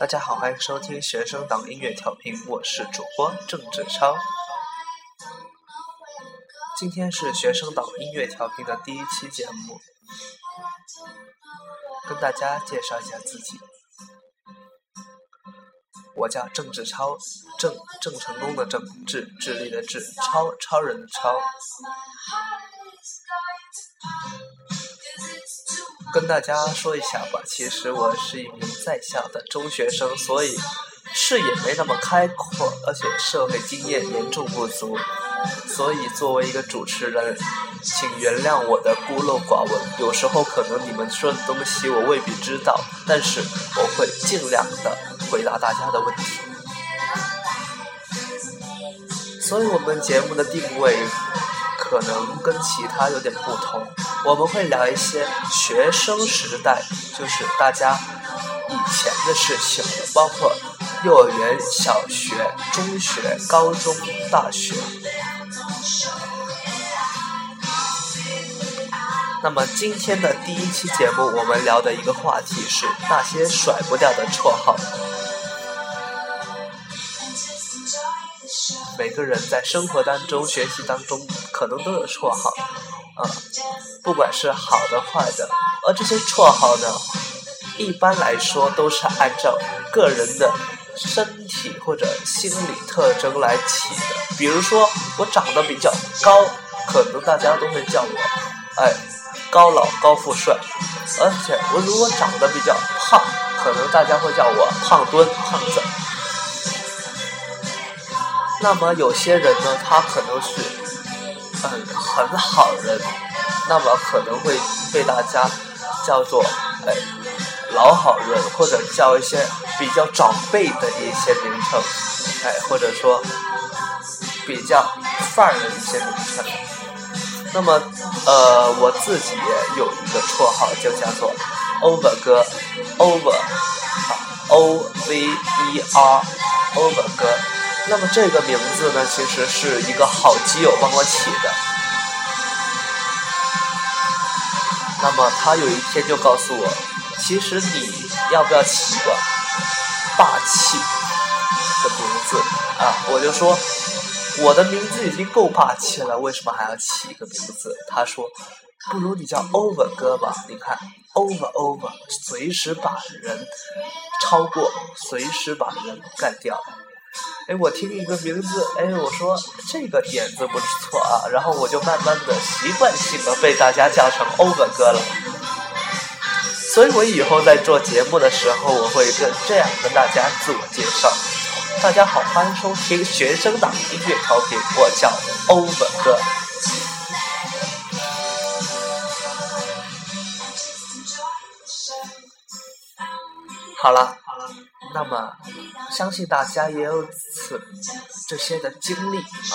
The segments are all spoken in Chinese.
大家好，欢迎收听学生党音乐调频，我是主播郑志超。今天是学生党音乐调频的第一期节目，跟大家介绍一下自己。我叫郑志超，郑郑成功的郑，智智力的智，超超人的超。跟大家说一下吧，其实我是一名在校的中学生，所以视野没那么开阔，而且社会经验严重不足，所以作为一个主持人，请原谅我的孤陋寡闻。有时候可能你们说的东西我未必知道，但是我会尽量的回答大家的问题。所以我们节目的定位。可能跟其他有点不同，我们会聊一些学生时代，就是大家以前的事情，包括幼儿园、小学、中学、高中、大学。那么今天的第一期节目，我们聊的一个话题是那些甩不掉的绰号。每个人在生活当中、学习当中，可能都有绰号，啊，不管是好的、坏的。而这些绰号呢，一般来说都是按照个人的身体或者心理特征来起的。比如说，我长得比较高，可能大家都会叫我，哎，高老高富帅。而且，我如果长得比较胖，可能大家会叫我胖墩胖子。那么有些人呢，他可能是嗯很好人，那么可能会被大家叫做哎老好人，或者叫一些比较长辈的一些名称，哎或者说比较范儿的一些名称。那么呃我自己也有一个绰号，就叫做 Over 哥，Over，O V E R，Over 哥。那么这个名字呢，其实是一个好基友帮我起的。那么他有一天就告诉我，其实你要不要起一个霸气的名字啊？我就说我的名字已经够霸气了，为什么还要起一个名字？他说不如你叫 Over 哥吧，你看 Over Over，随时把人超过，随时把人干掉。哎，我听一个名字，哎，我说这个点子不错啊，然后我就慢慢的习惯性的被大家叫成欧文哥了。所以我以后在做节目的时候，我会跟这样跟大家自我介绍。大家好，欢迎收听学生党音乐调频，我叫欧文哥。好了。那么，相信大家也有此这些的经历啊，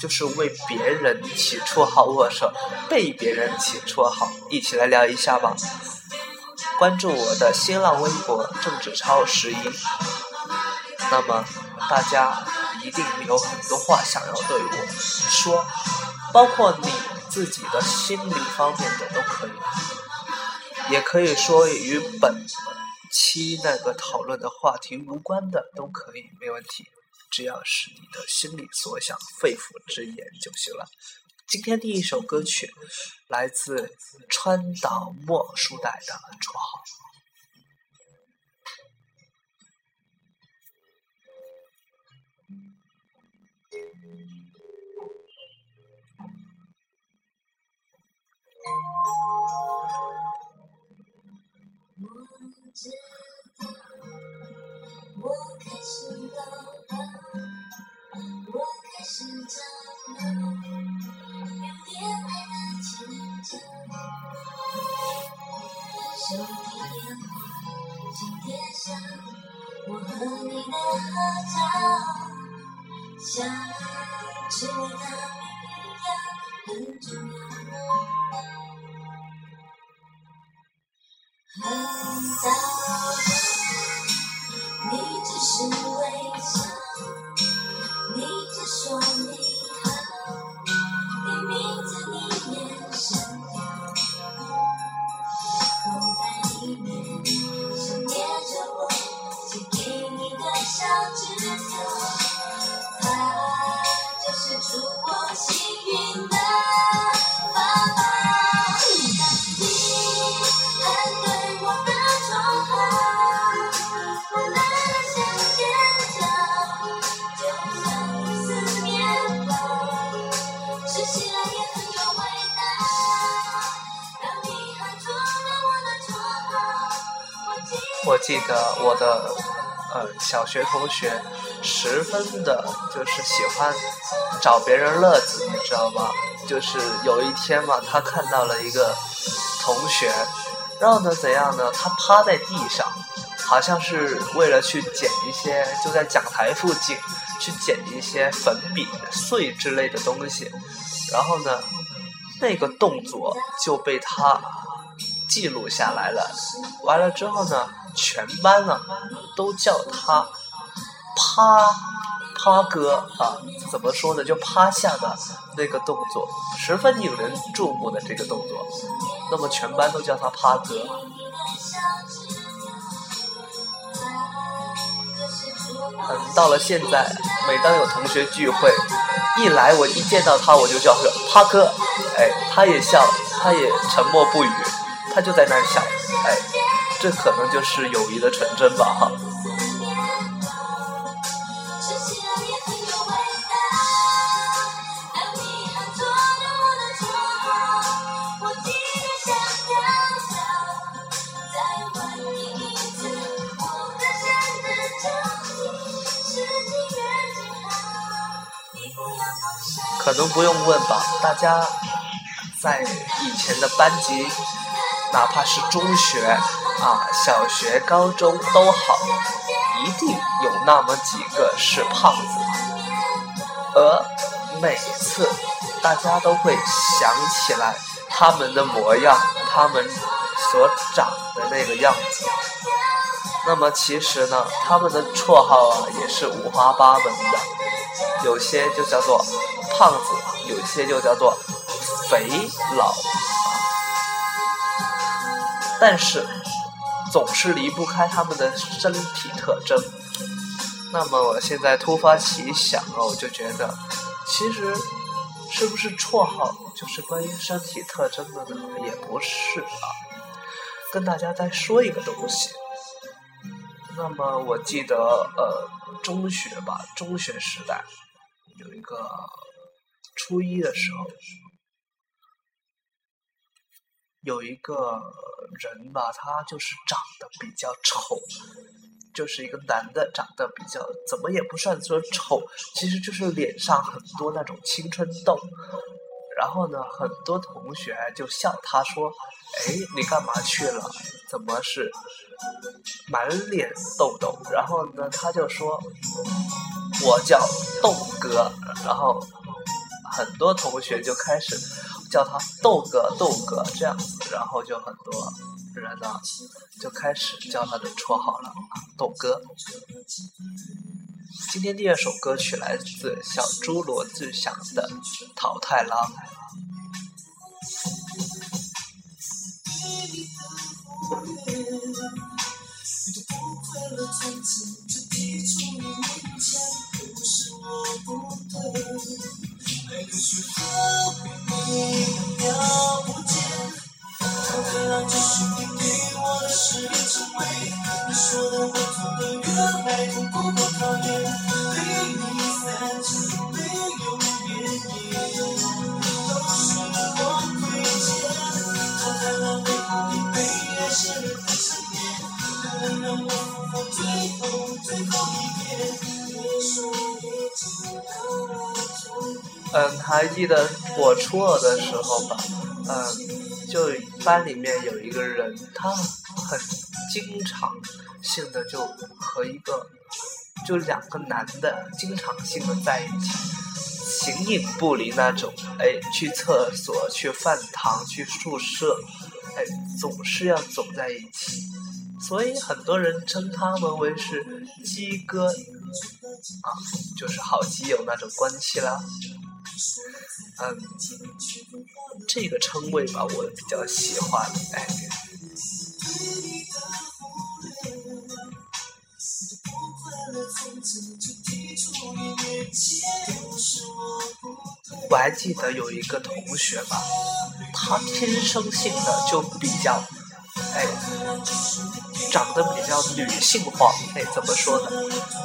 就是为别人起绰号握手被别人起绰号，一起来聊一下吧。关注我的新浪微博“郑志超十一”，那么大家一定有很多话想要对我说，包括你自己的心理方面的都可以，也可以说与本。期那个讨论的话题无关的都可以，没问题，只要是你的心里所想、肺腑之言就行了。今天第一首歌曲来自川岛茉树代的绰号。知道，我开始老了，我开始长了，有恋爱的前兆。手提电话，请贴上我和你的合照，像吃维他命一样很重要。你只是微笑，你只说我记得我的呃小学同学十分的就是喜欢找别人乐子，你知道吗？就是有一天嘛，他看到了一个同学，然后呢怎样呢？他趴在地上，好像是为了去捡一些，就在讲台附近去捡一些粉笔碎之类的东西，然后呢，那个动作就被他记录下来了。完了之后呢？全班呢都叫他趴趴哥啊，怎么说呢？就趴下的那个动作，十分引人注目的这个动作，那么全班都叫他趴哥。嗯，到了现在，每当有同学聚会，一来我一见到他我就叫他趴哥，哎，他也笑，他也沉默不语，他就在那儿笑，哎。这可能就是友谊的纯真吧，哈。可能不用问吧，大家在以前的班级，哪怕是中学。啊，小学、高中都好，一定有那么几个是胖子，而每次大家都会想起来他们的模样，他们所长的那个样子。那么其实呢，他们的绰号啊也是五花八门的，有些就叫做胖子，有些就叫做肥佬，但是。总是离不开他们的身体特征。那么我现在突发奇想啊，我就觉得，其实是不是绰号就是关于身体特征的呢？也不是啊。跟大家再说一个东西。那么我记得呃，中学吧，中学时代有一个初一的时候。有一个人吧，他就是长得比较丑，就是一个男的，长得比较怎么也不算说丑，其实就是脸上很多那种青春痘。然后呢，很多同学就笑他说：“哎，你干嘛去了？怎么是满脸痘痘？”然后呢，他就说：“我叫豆哥。”然后很多同学就开始。叫他豆哥，豆哥这样子，然后就很多人呢就开始叫他的绰号了，豆哥。今天第二首歌曲来自小猪罗志祥的《淘汰郎》。你看不见，淘汰了就是你对我的誓言成为你说的我做的原来都不够讨厌，对你散尽没有原因，都是我亏欠，淘汰了背后你被爱陷入的深渊，能让我复活嗯，还记得我初二的时候吧？嗯，就班里面有一个人，他很经常性的就和一个，就两个男的经常性的在一起，形影不离那种。哎，去厕所、去饭堂、去宿舍，哎，总是要走在一起，所以很多人称他们为是鸡哥，啊，就是好基友那种关系啦。嗯，这个称谓吧，我比较喜欢。哎，我还记得有一个同学吧，他天生性的就比较，哎，长得比较女性化。哎，怎么说呢？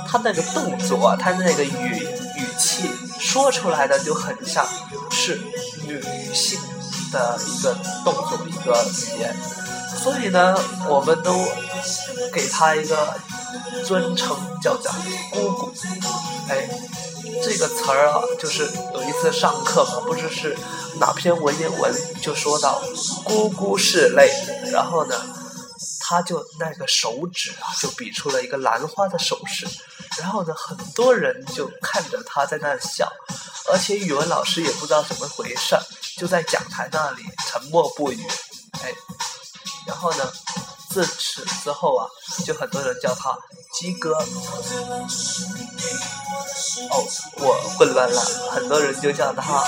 他那个动作，他那个语语气。说出来的就很像是女性的一个动作一个语言，所以呢，我们都给他一个尊称，叫做姑姑。哎，这个词儿啊，就是有一次上课嘛，不知是哪篇文言文就说到“姑姑是泪”，然后呢，他就那个手指啊，就比出了一个兰花的手势，然后呢，很多人就看着他在那笑，而且语文老师也不知道怎么回事，就在讲台那里沉默不语。哎，然后呢？自此之后啊，就很多人叫他鸡哥。哦，我混乱了，很多人就叫他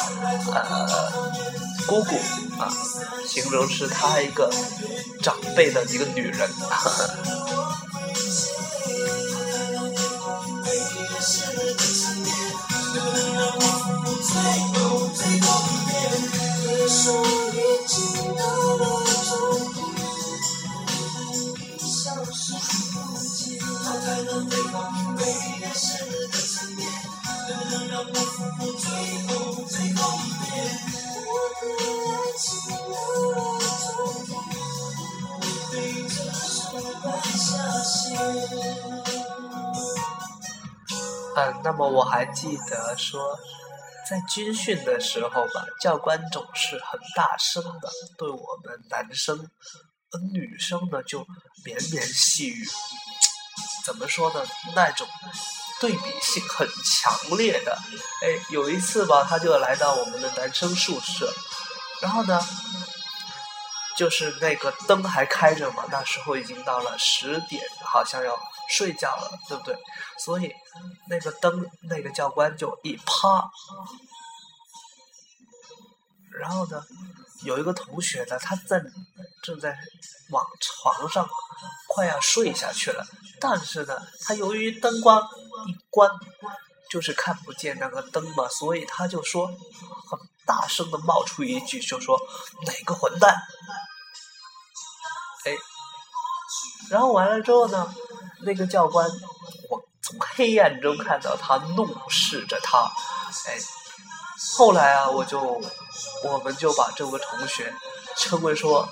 呃姑姑啊，形容是他一个长辈的一个女人。嗯，那么我还记得说，在军训的时候吧，教官总是很大声的对我们男生，而女生呢就绵绵细语。怎么说呢？那种对比性很强烈的。哎，有一次吧，他就来到我们的男生宿舍，然后呢，就是那个灯还开着嘛，那时候已经到了十点，好像要睡觉了，对不对？所以那个灯，那个教官就一趴，然后呢，有一个同学呢，他在正在往床上快要睡下去了。但是呢，他由于灯光一关，就是看不见那个灯嘛，所以他就说，很大声的冒出一句，就说哪个混蛋，哎，然后完了之后呢，那个教官，我从黑暗中看到他怒视着他，哎，后来啊，我就我们就把这位同学称为说。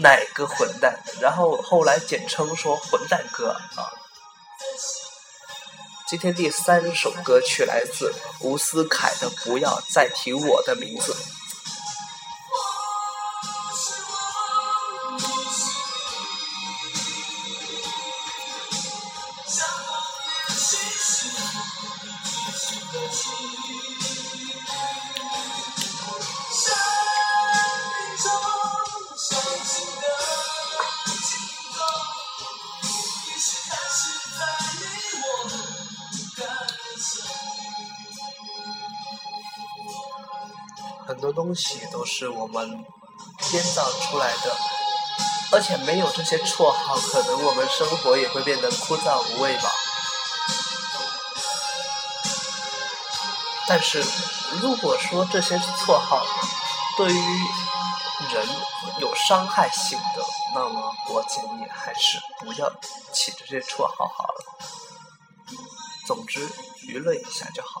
哪个混蛋？然后后来简称说“混蛋哥”啊。今天第三首歌曲来自吴思凯的《不要再提我的名字》。很多东西都是我们编造出来的，而且没有这些绰号，可能我们生活也会变得枯燥无味吧。但是，如果说这些绰号对于人有伤害性的，那么我建议还是不要起这些绰号好了。总之，娱乐一下就好。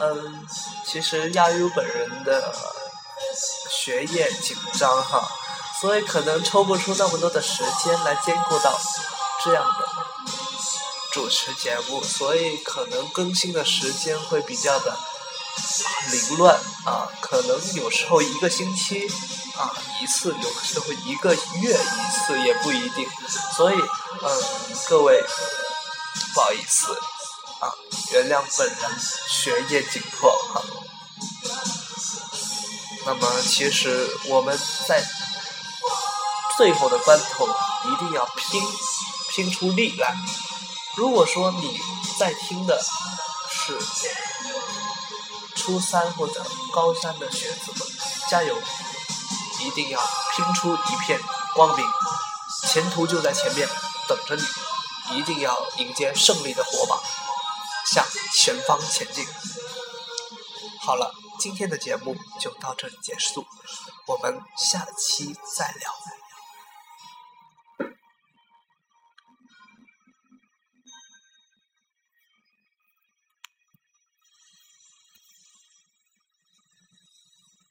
嗯，其实亚优本人的学业紧张哈，所以可能抽不出那么多的时间来兼顾到这样的主持节目，所以可能更新的时间会比较的凌乱啊，可能有时候一个星期。啊，一次有时候一个月一次也不一定，所以嗯，各位不好意思啊，原谅本人学业紧迫哈。那么其实我们在最后的关头一定要拼拼出力来。如果说你在听的是初三或者高三的学子们，加油！一定要拼出一片光明，前途就在前面等着你，一定要迎接胜利的火把，向前方前进。好了，今天的节目就到这里结束，我们下期再聊。